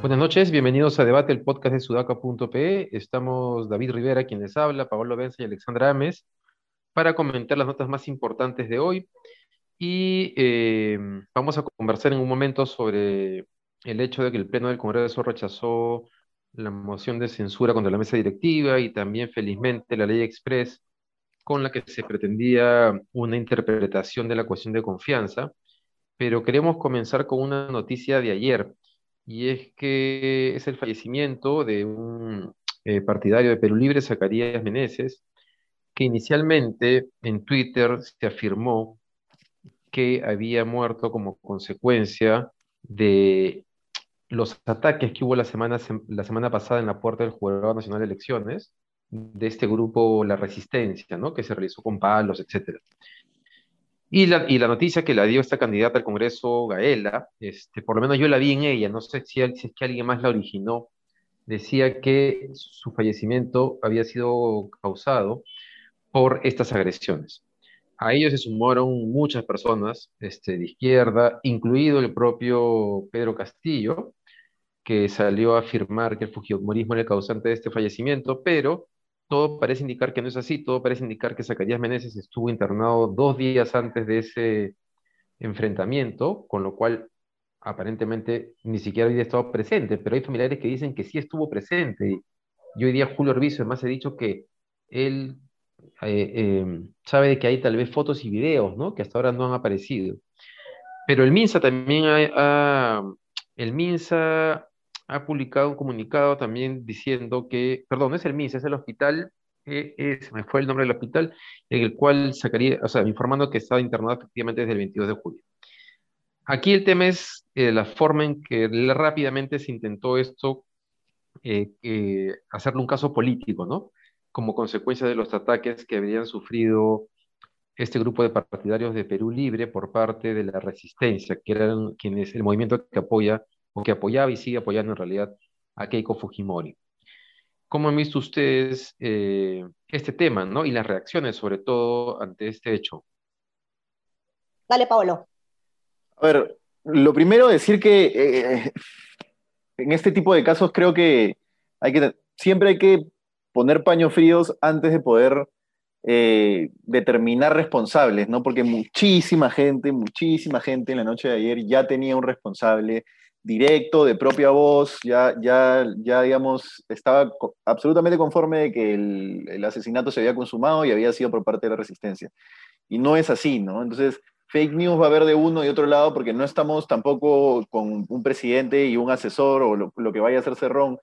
Buenas noches, bienvenidos a Debate, el podcast de sudaca.pe. Estamos David Rivera, quien les habla, Pablo Benza y Alexandra Ames, para comentar las notas más importantes de hoy. Y eh, vamos a conversar en un momento sobre el hecho de que el Pleno del Congreso rechazó la moción de censura contra la mesa directiva y también, felizmente, la ley express con la que se pretendía una interpretación de la cuestión de confianza. Pero queremos comenzar con una noticia de ayer y es que es el fallecimiento de un eh, partidario de Perú Libre, Zacarías Meneses, que inicialmente en Twitter se afirmó que había muerto como consecuencia de los ataques que hubo la semana, la semana pasada en la puerta del Jurado Nacional de Elecciones, de este grupo La Resistencia, ¿no? que se realizó con palos, etc. Y la, y la noticia que la dio esta candidata al Congreso, Gaela, este, por lo menos yo la vi en ella, no sé si, si es que alguien más la originó, decía que su fallecimiento había sido causado por estas agresiones. A ellos se sumaron muchas personas este, de izquierda, incluido el propio Pedro Castillo, que salió a afirmar que el fujimorismo era el causante de este fallecimiento, pero todo parece indicar que no es así, todo parece indicar que Zacarías Meneses estuvo internado dos días antes de ese enfrentamiento, con lo cual aparentemente ni siquiera había estado presente, pero hay familiares que dicen que sí estuvo presente. Y hoy día Julio Orbizo además ha dicho que él eh, em, sabe de que hay tal vez fotos y videos, ¿no? Que hasta ahora no han aparecido. Pero el MINSA también ha, el MINSA ha publicado un comunicado también diciendo que, perdón, es el MIS, es el hospital, eh, se me fue el nombre del hospital, en el cual sacaría, o sea, informando que estaba internado efectivamente desde el 22 de julio. Aquí el tema es eh, la forma en que rápidamente se intentó esto, eh, hacerle un caso político, ¿no? Como consecuencia de los ataques que habían sufrido este grupo de partidarios de Perú Libre por parte de la resistencia, que eran quienes el movimiento que apoya o que apoyaba y sigue apoyando en realidad a Keiko Fujimori. ¿Cómo han visto ustedes eh, este tema ¿no? y las reacciones sobre todo ante este hecho? Dale, Pablo. A ver, lo primero decir que eh, en este tipo de casos creo que, hay que siempre hay que poner paños fríos antes de poder eh, determinar responsables, ¿no? Porque muchísima gente, muchísima gente en la noche de ayer ya tenía un responsable, directo, de propia voz, ya, ya, ya digamos, estaba absolutamente conforme de que el, asesinato se había consumado y había sido por parte de la resistencia. Y no es así, ¿no? Entonces, fake news va a haber de uno y otro lado porque no estamos tampoco con un presidente y un asesor o lo, que vaya a hacer Cerrón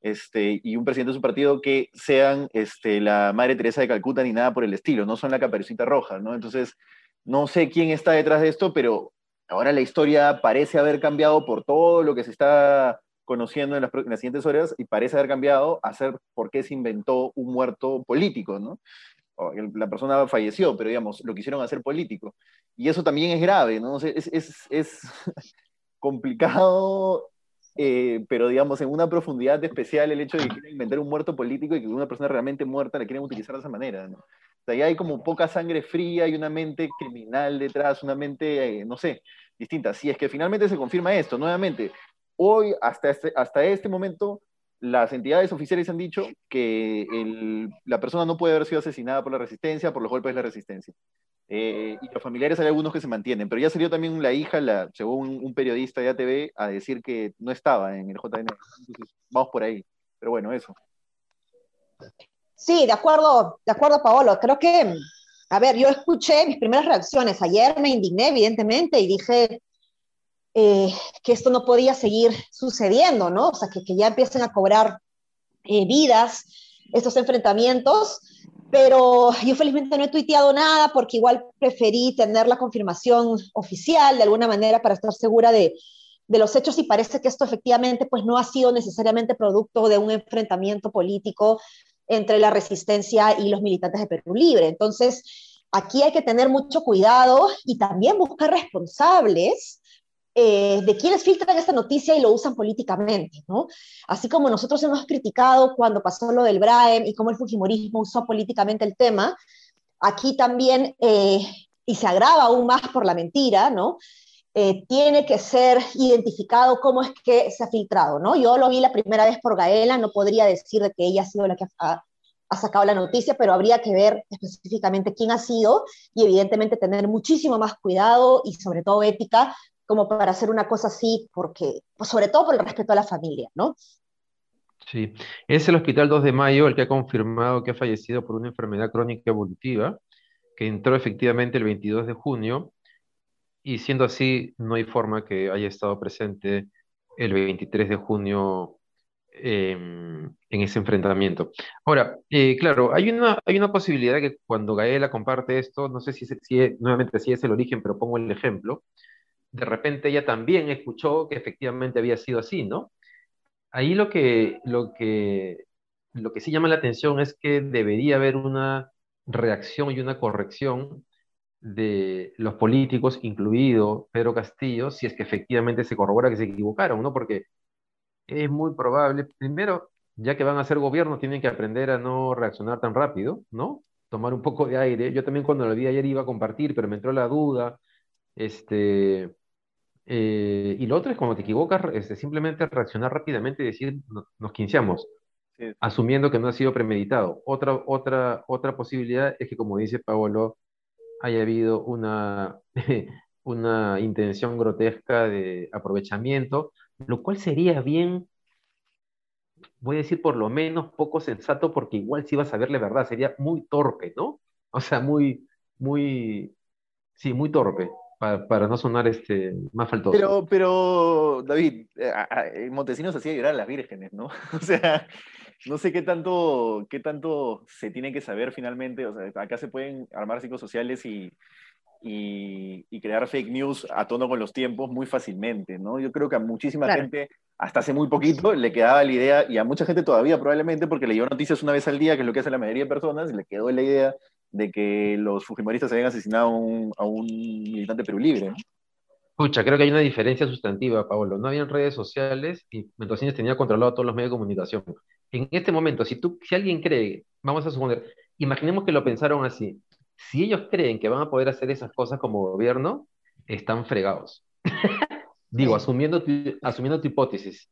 este, y un presidente de su partido que sean este, la Madre Teresa de Calcuta ni nada por el estilo, no son la caperucita roja, ¿no? Entonces, no sé quién está detrás de esto, pero Ahora la historia parece haber cambiado por todo lo que se está conociendo en las, siguientes horas y parece haber cambiado a ser por qué se inventó un muerto político, ¿no? La persona falleció, pero digamos, lo quisieron hacer político. Y eso también es grave, ¿no? Es, es, es complicado, eh, pero digamos, en una profundidad especial el hecho de que quieren inventar un muerto político y que una persona realmente muerta la quieren utilizar de esa manera, ¿no? O sea, hay como poca sangre fría y una mente criminal detrás, una mente, eh, no sé, distinta. Si es que finalmente se confirma esto, nuevamente, hoy, hasta este, hasta este momento, las entidades oficiales han dicho que la persona no puede haber sido asesinada por la resistencia, por los golpes de la resistencia. Eh, y los familiares hay algunos que se mantienen, pero ya salió también la hija, la, según un, periodista de ATV, a decir que no estaba en el JN. Vamos por ahí. Pero bueno, eso. Sí, de acuerdo, de acuerdo, Paolo. Creo que, a ver, yo escuché mis primeras reacciones. Ayer me indigné, evidentemente, y dije eh, que esto no podía seguir sucediendo, ¿no? O sea, que, ya empiecen a cobrar eh, vidas estos enfrentamientos. Pero yo felizmente no he tuiteado nada porque igual preferí tener la confirmación oficial de alguna manera para estar segura de, de los hechos y parece que esto efectivamente pues no ha sido necesariamente producto de un enfrentamiento político entre la resistencia y los militantes de Perú Libre. Entonces, aquí hay que tener mucho cuidado y también buscar responsables eh, de quienes filtran esta noticia y lo usan políticamente, ¿no? Así como nosotros hemos criticado cuando pasó lo del Braem y cómo el Fujimorismo usó políticamente el tema, aquí también, eh, y se agrava aún más por la mentira, ¿no? Eh, tiene que ser identificado cómo es que se ha filtrado, ¿no? Yo lo vi la primera vez por Gaela, no podría decir de que ella ha sido la que ha, ha sacado la noticia, pero habría que ver específicamente quién ha sido y evidentemente tener muchísimo más cuidado y sobre todo ética como para hacer una cosa así, porque, pues sobre todo por el respeto a la familia, ¿no? Sí, es el Hospital 2 de Mayo el que ha confirmado que ha fallecido por una enfermedad crónica evolutiva, que entró efectivamente el 22 de junio, y siendo así, no hay forma que haya estado presente el 23 de junio em, en ese enfrentamiento. Ahora, eh, claro, hay una, hay una posibilidad que cuando Gaela comparte esto, no sé si, si nuevamente si es el origen, pero pongo el ejemplo, de repente ella también escuchó que efectivamente había sido así, ¿no? Ahí lo que, lo que, lo que sí llama la atención es que debería haber una reacción y una corrección de los políticos, incluido Pedro Castillo, si es que efectivamente se corrobora que se equivocaron, ¿no? Porque es muy probable, primero, ya que van a ser gobierno, tienen que aprender a no reaccionar tan rápido, ¿no? Tomar un poco de aire. Yo también cuando lo vi ayer iba a compartir, pero me entró la duda, este, eh, y lo otro es cuando te equivocas, este, simplemente reaccionar rápidamente y decir, nos quinceamos, asumiendo que no ha sido premeditado. Otra, otra, otra posibilidad es que, como dice Paolo, haya habido una, una intención grotesca de aprovechamiento, lo cual sería bien, voy a decir por lo menos poco sensato, porque igual si vas a ver la verdad, sería muy torpe, ¿no? O sea, muy, muy, sí, muy torpe para, no sonar este, más faltoso. Pero, pero David, eh, Montesinos hacía llorar a las vírgenes, ¿no? O sea, no sé qué tanto, qué tanto se tiene que saber finalmente. O sea, acá se pueden armar psicosociales y, y, y, crear fake news a tono con los tiempos muy fácilmente, ¿no? Yo creo que a muchísima gente, hasta hace muy poquito, le quedaba la idea, y a mucha gente todavía probablemente, porque leyó noticias una vez al día, que es lo que hace la mayoría de personas, y le quedó la idea de que los fujimoristas habían asesinado a un, militante Perú Libre. Escucha, creo que hay una diferencia sustantiva, Pablo. No habían redes sociales y Mendocines tenía controlado todos los medios de comunicación. En este momento, si, tú, si alguien cree, vamos a suponer, imaginemos que lo pensaron así, si ellos creen que van a poder hacer esas cosas como gobierno, están fregados. Digo, asumiendo tu, asumiendo tu hipótesis.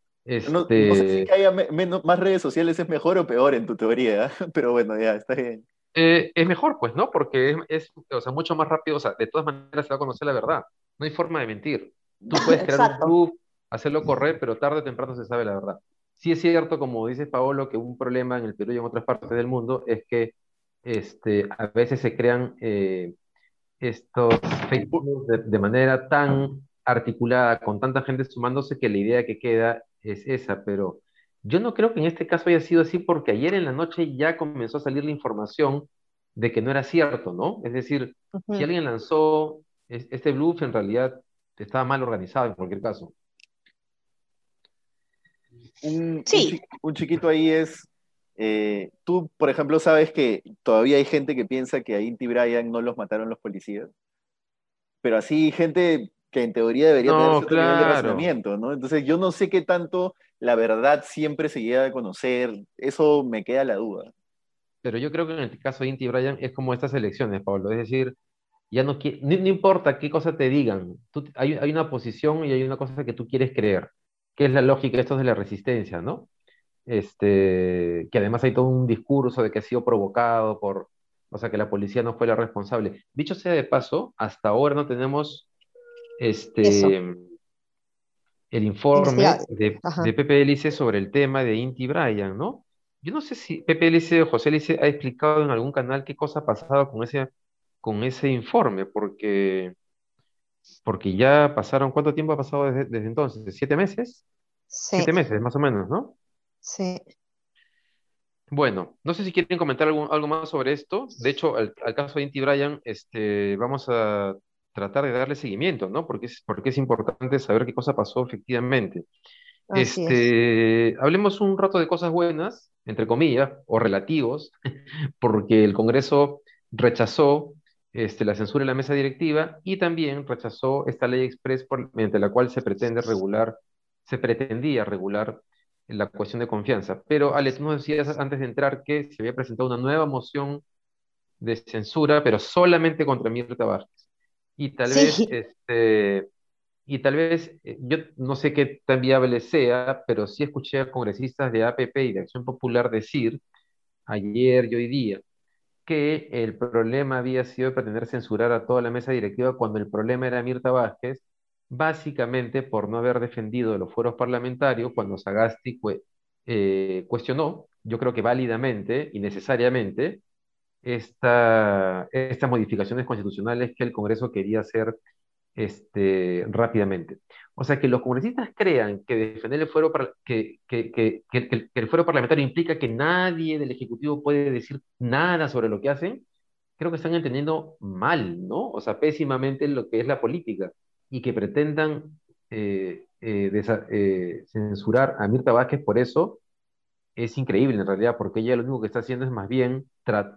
No, sé si este que haya menos, más redes sociales es mejor o peor en tu teoría, pero bueno, ya, está bien. Eh, es mejor, pues, ¿no? Porque es, o sea, mucho más rápido, o sea, de todas maneras se va a conocer la verdad. No hay forma de mentir. Tú puedes crear un club, hacerlo correr, pero tarde o temprano se sabe la verdad. Sí es cierto, como dice Paolo, que un problema en el Perú y en otras partes del mundo es que este, a veces se crean eh, estos Facebook de, de manera tan articulada, con tanta gente sumándose, que la idea que queda es esa, pero yo no creo que en este caso haya sido así porque ayer en la noche ya comenzó a salir la información de que no era cierto, ¿no? Es decir, si alguien lanzó este bluff, en realidad estaba mal organizado en cualquier caso. Un, sí. un, chiquito ahí es, eh, tú, por ejemplo, sabes que todavía hay gente que piensa que a Inti Brian no los mataron los policías, pero así gente que en teoría debería tener cierto nivel de razonamiento, ¿no? Entonces yo no sé qué tanto la verdad siempre se llega a conocer, eso me queda la duda. Pero yo creo que en el caso de Inti Bryan es como estas elecciones, Pablo, es decir, ya no, no, importa qué cosa te digan, hay, hay, una posición y hay una cosa que tú quieres creer, que es la lógica esto de la resistencia, ¿no? Este, que además hay todo un discurso de que ha sido provocado por, o sea, que la policía no fue la responsable. Dicho sea de paso, hasta ahora no tenemos este, el informe de, de, Pepe Elice sobre el tema de Inti Bryan, ¿no? Yo no sé si Pepe Elice o José Elice ha explicado en algún canal qué cosa ha pasado con ese, con ese informe, porque, porque ya pasaron, ¿cuánto tiempo ha pasado desde, entonces? ¿Siete meses? Siete meses, más o menos, ¿no? Sí. Bueno, no sé si quieren comentar algo, algo más sobre esto. De hecho, al, al caso de Inti Bryan, este, vamos a tratar de darle seguimiento, ¿no? Porque es, porque es importante saber qué cosa pasó efectivamente. este, hablemos un rato de cosas buenas, entre comillas, o relativos, porque el Congreso rechazó este, la censura en la mesa directiva y también rechazó esta ley express mediante la cual se pretende regular, se pretendía regular la cuestión de confianza. Pero, Ale, tú nos decías antes de entrar que se había presentado una nueva moción de censura, pero solamente contra Mirta Vázquez. Y tal vez, este, y tal vez, eh, yo no sé qué tan viable sea, pero sí escuché a congresistas de APP y de Acción Popular decir ayer y hoy día que el problema había sido pretender censurar a toda la mesa directiva cuando el problema era Mirta Vázquez, básicamente por no haber defendido los foros parlamentarios cuando Sagasti eh, cuestionó, yo creo que válidamente y necesariamente, esta, estas modificaciones constitucionales que el Congreso quería hacer este, rápidamente. O sea, que los congresistas crean que defender el fuero, que, que, que, que, el fuero parlamentario implica que nadie del Ejecutivo puede decir nada sobre lo que hacen, creo que están entendiendo mal, ¿no? O sea, pésimamente lo que es la política y que pretendan eh, eh, eh, censurar a Mirta Vázquez por eso es increíble en realidad, porque ella lo único que está haciendo es más bien,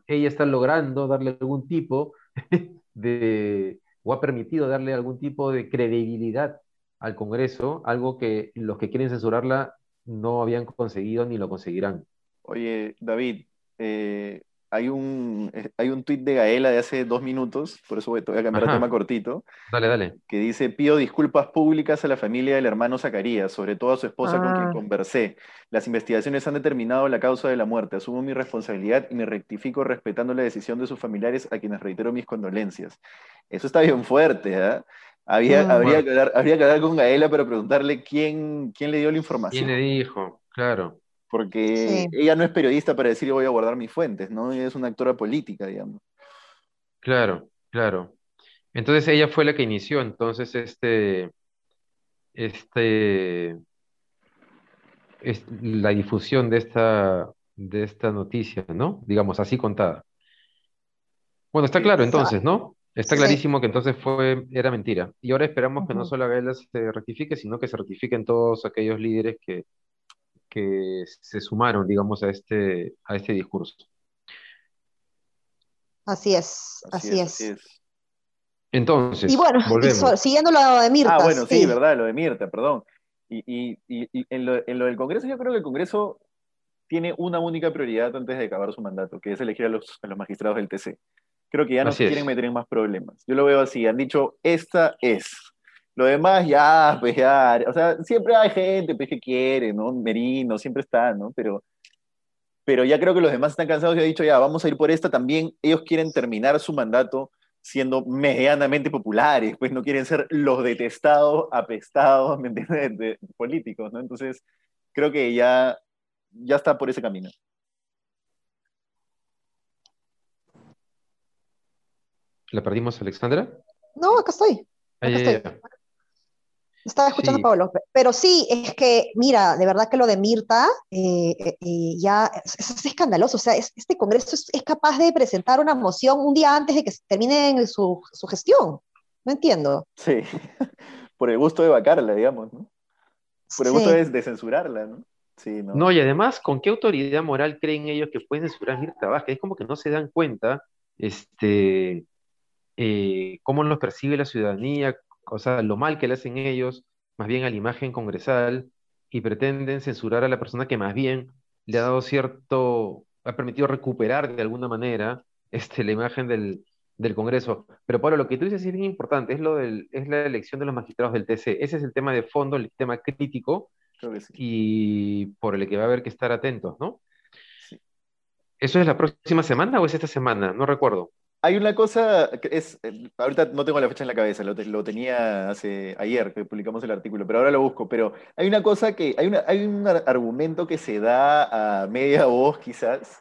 ella está logrando darle algún tipo de, o ha permitido darle algún tipo de credibilidad al Congreso, algo que los que quieren censurarla no habían conseguido ni lo conseguirán. Oye, David, eh, hay un, eh, hay un tuit de Gaela de hace dos minutos, por eso voy, a cambiar el tema cortito. Dale, dale. Que dice: Pido disculpas públicas a la familia del hermano Zacarías, sobre todo a su esposa con quien ah. conversé. Las investigaciones han determinado la causa de la muerte. Asumo mi responsabilidad y me rectifico respetando la decisión de sus familiares, a quienes reitero mis condolencias. Eso está bien fuerte, ¿eh? Había, ah, habría, que hablar, habría que hablar con Gaela para preguntarle quién, quién le dio la información. ¿Quién le dijo? Claro. Porque ella no es periodista para decir voy a guardar mis fuentes, ¿no? Ella es una actora política, digamos. Claro, claro. Entonces ella fue la que inició entonces este, este, la difusión de esta, de esta noticia, ¿no? Digamos, así contada. Bueno, está claro entonces, ¿no? Está clarísimo que entonces fue, era mentira. Y ahora esperamos que no solo Gaela se rectifique, sino que se rectifiquen todos aquellos líderes que, que se sumaron, digamos, a este, a este discurso. Así es, así, es. Entonces, y bueno, siguiendo lo de Mirta. Ah, bueno, sí, verdad, lo de Mirta, perdón. Y, en, lo, del Congreso, yo creo que el Congreso tiene una única prioridad antes de acabar su mandato, que es elegir a los, magistrados del TC. Creo que ya no se quieren meter en más problemas. Yo lo veo así, han dicho, esta es. Lo demás ya, pues ya, o sea, siempre hay gente pues, que quiere, ¿no? Merino, siempre está, ¿no? Pero, pero ya creo que los demás están cansados y han dicho, ya, vamos a ir por esta también. Ellos quieren terminar su mandato siendo medianamente populares, pues no quieren ser los detestados, apestados, ¿me entiendes?, de, políticos, ¿no? Entonces, creo que ya, ya está por ese camino. ¿La perdimos, Alexandra? No, acá estoy. Acá estoy. Estaba escuchando a Pablo, pero sí, es que, mira, de verdad que lo de Mirta eh, eh, eh, ya es, escandaloso. O sea, este Congreso es, capaz de presentar una moción un día antes de que termine su, su gestión. No entiendo. Sí, por el gusto de vacarla, digamos, ¿no? Por el gusto de, censurarla, ¿no? Sí, ¿no? no, y además, ¿con qué autoridad moral creen ellos que pueden censurar a Mirta Vázquez? Es como que no se dan cuenta este, cómo los percibe la ciudadanía, o sea, lo mal que le hacen ellos, más bien a la imagen congresal, y pretenden censurar a la persona que más bien le ha dado cierto, ha permitido recuperar de alguna manera este, la imagen del, Congreso. Pero Pablo, lo que tú dices es bien importante, es, lo del, es la elección de los magistrados del TC. Ese es el tema de fondo, el tema crítico, y por el que va a haber que estar atentos, ¿no? ¿Eso es la próxima semana o es esta semana? No recuerdo. Hay una cosa es, eh, ahorita no tengo la fecha en la cabeza, lo, lo, tenía hace ayer que publicamos el artículo, pero ahora lo busco. Pero hay una cosa que, hay, una, hay un argumento que se da a media voz quizás,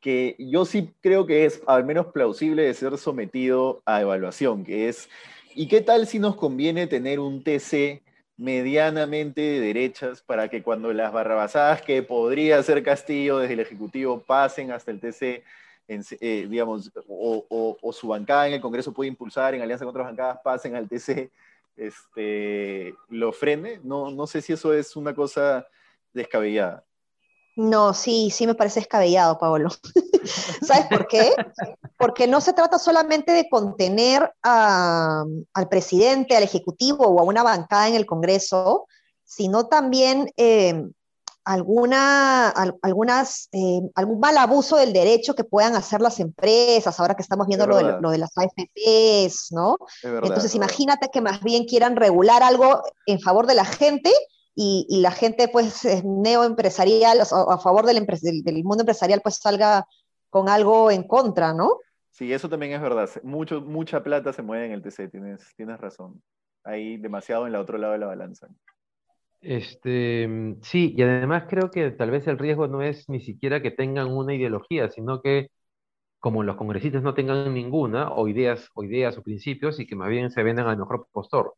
que yo sí creo que es al menos plausible de ser sometido a evaluación, que es, ¿y qué tal si nos conviene tener un TC medianamente de derechas para que cuando las barrabasadas que podría ser Castillo desde el Ejecutivo pasen hasta el TC? Eh, digamos, o, su bancada en el Congreso puede impulsar en alianza con otras bancadas, pasen al TC, este, lo frene. No, no sé si eso es una cosa descabellada. No, sí, sí me parece descabellado, Pablo. ¿Sabes por qué? Porque no se trata solamente de contener al presidente, al ejecutivo o a una bancada en el Congreso, sino también eh, alguna, algunas, eh, algún mal abuso del derecho que puedan hacer las empresas, ahora que estamos viendo lo de, lo de, las AFPs, ¿no? Entonces, imagínate que más bien quieran regular algo en favor de la gente y, y la gente, pues, neoempresarial, o a favor del, del, mundo empresarial, pues salga con algo en contra, ¿no? Sí, eso también es verdad. Mucho, mucha plata se mueve en el TC, tienes, tienes razón. Hay demasiado en el otro lado de la balanza. Este, sí, y además creo que tal vez el riesgo no es ni siquiera que tengan una ideología, sino que como los congresistas no tengan ninguna, o ideas, o ideas o principios, y que más bien se vendan al mejor postor.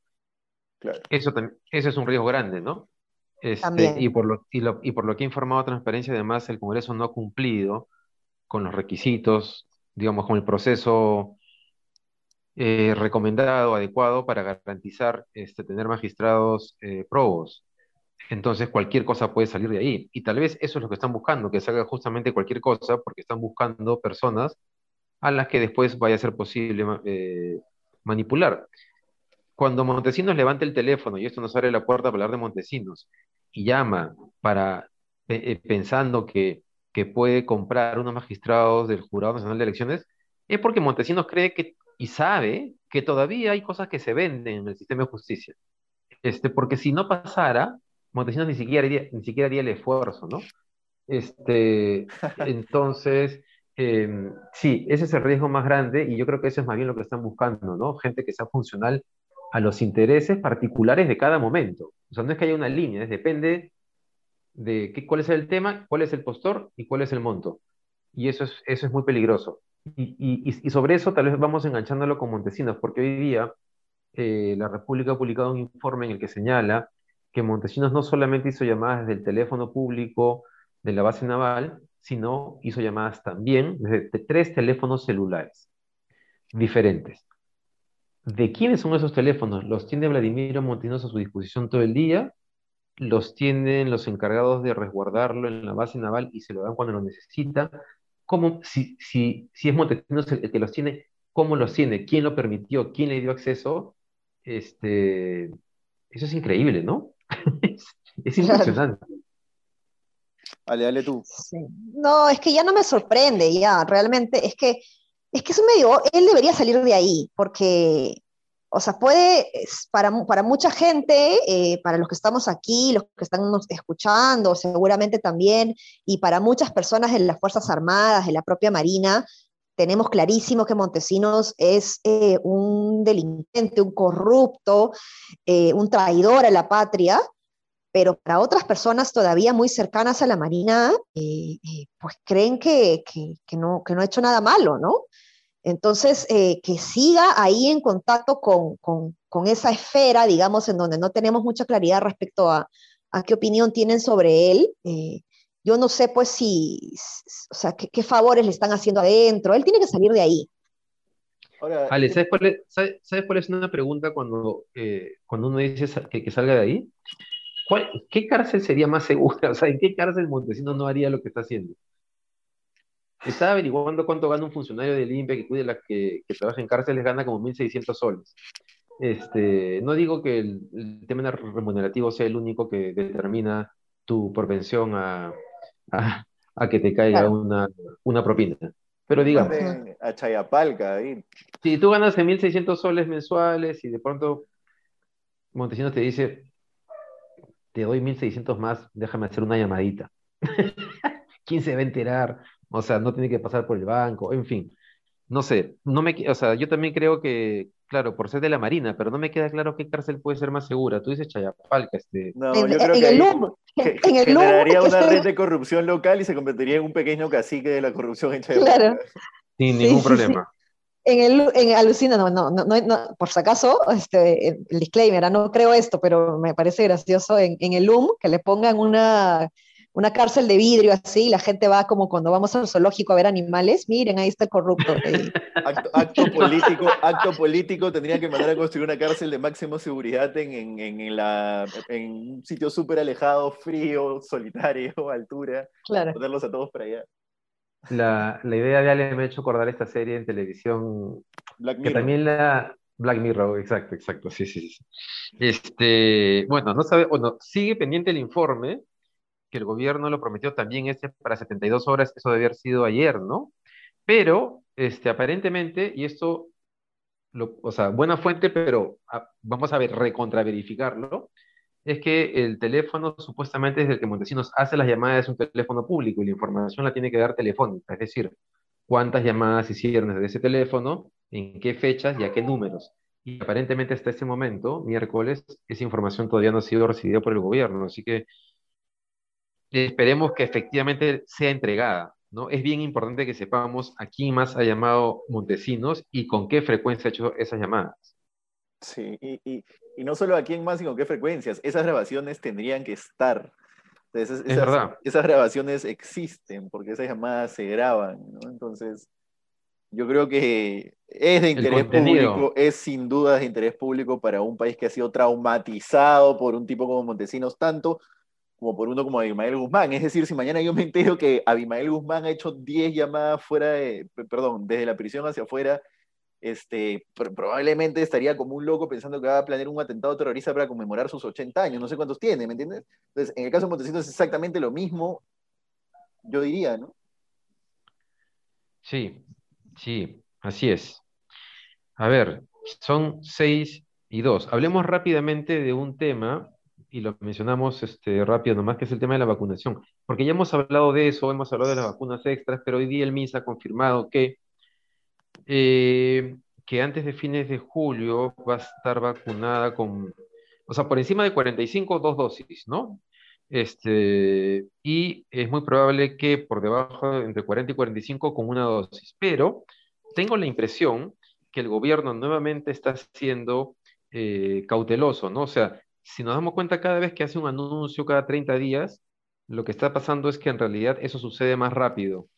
Eso, eso es un riesgo grande, ¿no? Este, y, por lo, y, por lo que ha informado Transparencia, además, el Congreso no ha cumplido con los requisitos, digamos, con el proceso eh, recomendado, adecuado para garantizar este, tener magistrados eh, probos. Entonces cualquier cosa puede salir de ahí. Y tal vez eso es lo que están buscando, que salga justamente cualquier cosa, porque están buscando personas a las que después vaya a ser posible eh, manipular. Cuando Montesinos levanta el teléfono, y esto nos abre la puerta para hablar de Montesinos, y llama para eh, pensando que, que puede comprar unos magistrados del Jurado Nacional de Elecciones, es porque Montesinos cree que y sabe que todavía hay cosas que se venden en el sistema de justicia. Este, porque si no pasara, Montesinos ni siquiera haría, ni siquiera haría el esfuerzo, ¿no? Este, entonces, em, sí, ese es el riesgo más grande y yo creo que eso es más bien lo que están buscando, ¿no? Gente que sea funcional a los intereses particulares de cada momento. O sea, no es que haya una línea, es depende de qué, cuál es el tema, cuál es el postor y cuál es el monto. Y eso es, eso es muy peligroso. Y, y, y sobre eso tal vez vamos enganchándolo con Montesinos, porque hoy día eh, la República ha publicado un informe en el que señala que Montesinos no solamente hizo llamadas desde el teléfono público de la base naval, sino hizo llamadas también desde tres teléfonos celulares diferentes. ¿De quiénes son esos teléfonos? Los tiene Vladimiro Montesinos a su disposición todo el día, los tienen los encargados de resguardarlo en la base naval y se lo dan cuando lo necesita. ¿Cómo, si, si, si es Montesinos el, que los tiene, cómo los tiene? ¿Quién lo permitió? ¿Quién le dio acceso? Este, eso es increíble, ¿no? Es, impresionante. Dale, dale tú. No, es que ya no me sorprende, ya, realmente, es que, es que eso me digo, él debería salir de ahí, porque, o sea, puede, para, para mucha gente, eh, para los que estamos aquí, los que están escuchando, seguramente también, y para muchas personas en las Fuerzas Armadas, en la propia Marina, tenemos clarísimo que Montesinos es eh, un delincuente, un corrupto, eh, un traidor a la patria, pero para otras personas todavía muy cercanas a la Marina, eh, pues creen que, no, que no ha hecho nada malo, ¿no? Entonces, que siga ahí en contacto con, con, esa esfera, digamos, en donde no tenemos mucha claridad respecto a, a qué opinión tienen sobre él, yo no sé pues si, o sea, qué, favores le están haciendo adentro. Él tiene que salir de ahí. Ale, ¿sabes cuál, es, una pregunta cuando, eh, cuando uno dice que, salga de ahí? ¿Qué cárcel sería más segura? O sea, ¿en qué cárcel Montesinos no haría lo que está haciendo? Estaba averiguando cuánto gana un funcionario del INPE que cuide la que, que trabaja en cárceles, gana como 1.600 soles. Este, no digo que el, el tema remunerativo sea el único que determina tu propensión a, a, que te caiga una, una propina. Pero digamos. A Chayapalca, ahí. Si tú ganas 1.600 soles mensuales y de pronto Montesinos te dice, te doy 1.600 más, déjame hacer una llamadita. ¿Quién se va a enterar? O sea, no tiene que pasar por el banco, en fin. No sé, no me, o sea, yo también creo que, claro, por ser de la Marina, pero no me queda claro qué cárcel puede ser más segura. Tú dices Chayapalca, este. No, yo creo que el en el generaría una red de corrupción local y se convertiría en un pequeño cacique de la corrupción en Chayapalca. Claro. Sin ningún problema. En el, en Alucina, no, no, no, por si acaso, este, el disclaimer, ah, no creo esto, pero me parece gracioso en, en el LUM que le pongan una una cárcel de vidrio así, la gente va como cuando vamos al zoológico a ver animales, miren, ahí está el corrupto. acto, político, acto político, tendrían que mandar a construir una cárcel de máxima seguridad en, en, la, en un sitio súper alejado, frío, solitario, altura, claro. ponerlos a todos para allá. la, la, idea de Ale me ha hecho acordar esta serie en televisión. Black Mirror. Que también la. Black Mirror, exacto, exacto, sí, sí, sí. Este, bueno, no sabe, bueno, sigue pendiente el informe, que el gobierno lo prometió también este para 72 horas, eso debe haber sido ayer, ¿no? Pero, este, aparentemente, y esto, lo, o sea, buena fuente, pero ah, vamos a ver, recontraverificarlo, es que el teléfono supuestamente desde el que Montesinos hace las llamadas es un teléfono público y la información la tiene que dar telefónica, es decir, cuántas llamadas hicieron desde ese teléfono, en qué fechas y a qué números. Y aparentemente hasta ese momento, miércoles, esa información todavía no ha sido recibida por el gobierno, así que esperemos que efectivamente sea entregada. ¿no? Es bien importante que sepamos a quién más ha llamado Montesinos y con qué frecuencia ha hecho esas llamadas. Sí, y, y, no solo a quién más y con qué frecuencias, esas grabaciones tendrían que estar. esas, es verdad. Esas grabaciones existen porque esas llamadas se graban, ¿no? Entonces, yo creo que es de interés público, es sin duda de interés público para un país que ha sido traumatizado por un tipo como Montesinos, tanto como por uno como Abimael Guzmán. Es decir, si mañana yo me entero que Abimael Guzmán ha hecho 10 llamadas fuera de, perdón, desde la prisión hacia afuera este, probablemente estaría como un loco pensando que va a planear un atentado terrorista para conmemorar sus 80 años, no sé cuántos tiene, ¿me entiendes? Entonces, en el caso de Montesinos es exactamente lo mismo, yo diría, ¿no? Sí, sí, así es. A ver, son seis y dos. Hablemos rápidamente de un tema, y lo mencionamos este, rápido nomás, que es el tema de la vacunación, porque ya hemos hablado de eso, hemos hablado de las vacunas extras, pero hoy día el MIS ha confirmado que eh, que antes de fines de julio va a estar vacunada con, o sea, por encima de 45, dos dosis, ¿no? Este, y es muy probable que por debajo de entre 40 y 45 con una dosis. Pero tengo la impresión que el gobierno nuevamente está siendo eh, cauteloso, ¿no? O sea, si nos damos cuenta cada vez que hace un anuncio cada 30 días, lo que está pasando es que en realidad eso sucede más rápido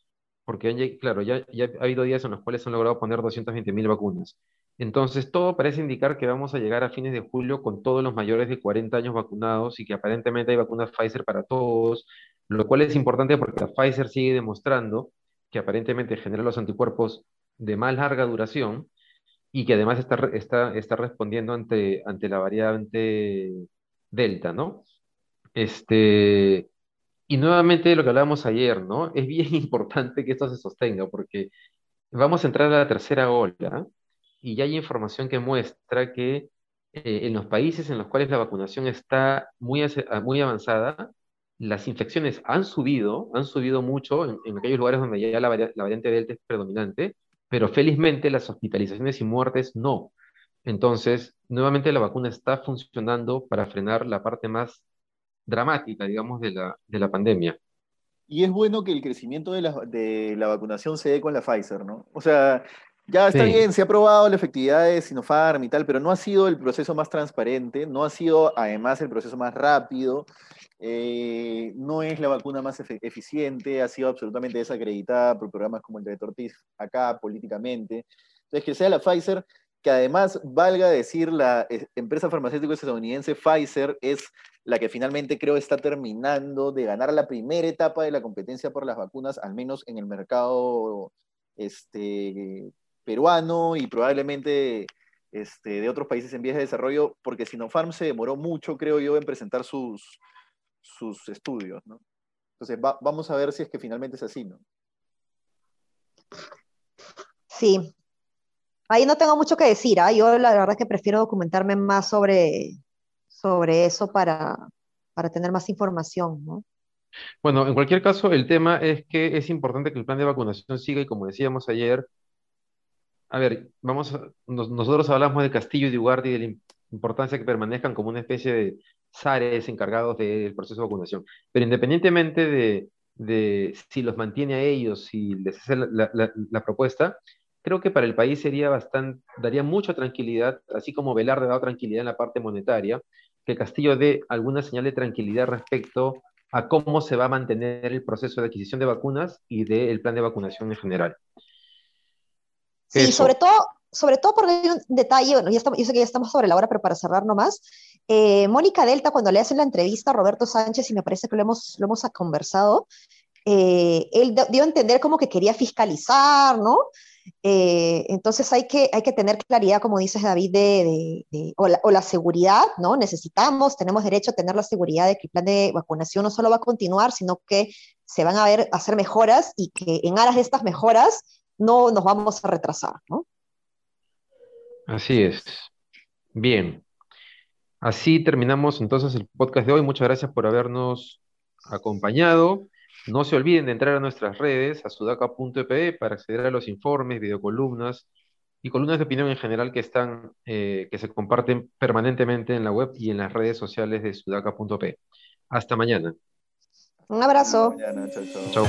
porque claro, ya, ha habido días en los cuales han logrado poner 220 mil vacunas. Entonces, todo parece indicar que vamos a llegar a fines de julio con todos los mayores de 40 años vacunados y que aparentemente hay vacunas Pfizer para todos, lo cual es importante porque Pfizer sigue demostrando que aparentemente genera los anticuerpos de más larga duración y que además está, está, está respondiendo ante, ante la variante Delta, ¿no? Este, y nuevamente lo que hablábamos ayer, ¿no? Es bien importante que esto se sostenga porque vamos a entrar a la tercera ola y ya hay información que muestra que eh, en los países en los cuales la vacunación está muy, ah, muy avanzada, las infecciones han subido, han subido mucho en, aquellos lugares donde ya la, la variante Delta es predominante, pero felizmente las hospitalizaciones y muertes no. Entonces, nuevamente la vacuna está funcionando para frenar la parte más dramática, digamos, de la, de la pandemia. Y es bueno que el crecimiento de la, de la vacunación se dé con la Pfizer, ¿no? O sea, ya está bien, se ha probado la efectividad de Sinopharm y tal, pero no ha sido el proceso más transparente, no ha sido además el proceso más rápido, eh, no es la vacuna más eficiente, ha sido absolutamente desacreditada por programas como el de Tortiz acá políticamente. Entonces, que sea la Pfizer, que además, valga decir, la eh, empresa farmacéutica estadounidense Pfizer es la que finalmente creo está terminando de ganar la primera etapa de la competencia por las vacunas, al menos en el mercado este, peruano y probablemente este, de otros países en vías de desarrollo, porque Sinopharm se demoró mucho, creo yo, en presentar sus, sus estudios, ¿no? Entonces, vamos a ver si es que finalmente es así, ¿no? Sí. Ahí no tengo mucho que decir, ¿ah? yo la verdad es que prefiero documentarme más sobre, sobre eso para, para tener más información, ¿no? Bueno, en cualquier caso, el tema es que es importante que el plan de vacunación siga y como decíamos ayer, a ver, vamos nosotros hablamos de Castillo y de Ugardi y de la importancia que permanezcan como una especie de SARES encargados del proceso de vacunación. Pero independientemente de, de si los mantiene a ellos, si les hace la, la, propuesta, creo que para el país sería bastante, daría mucha tranquilidad, así como Velarde ha dado tranquilidad en la parte monetaria, que Castillo dé alguna señal de tranquilidad respecto a cómo se va a mantener el proceso de adquisición de vacunas y del plan de vacunación en general. Sí, sobre todo, sobre todo hay un detalle, bueno, yo sé que ya estamos sobre la hora, pero para cerrar nomás, eh, Mónica Delta, cuando le hacen la entrevista a Roberto Sánchez, y me parece que lo hemos, lo hemos conversado, eh, él dio a entender como que quería fiscalizar, ¿no? Eh, entonces hay que, hay que tener claridad, como dices David, de, o, la, seguridad, ¿no? Necesitamos, tenemos derecho a tener la seguridad de que el plan de vacunación no solo va a continuar, sino que se van a ver, hacer mejoras y que en aras de estas mejoras no nos vamos a retrasar, ¿no? Así es. Bien. Así terminamos entonces el podcast de hoy. Muchas gracias por habernos acompañado. No se olviden de entrar a nuestras redes, a sudaca.pe, para acceder a los informes, videocolumnas y columnas de opinión en general que están, eh, que se comparten permanentemente en la web y en las redes sociales de sudaca.pe. Hasta mañana. Un abrazo. Chao.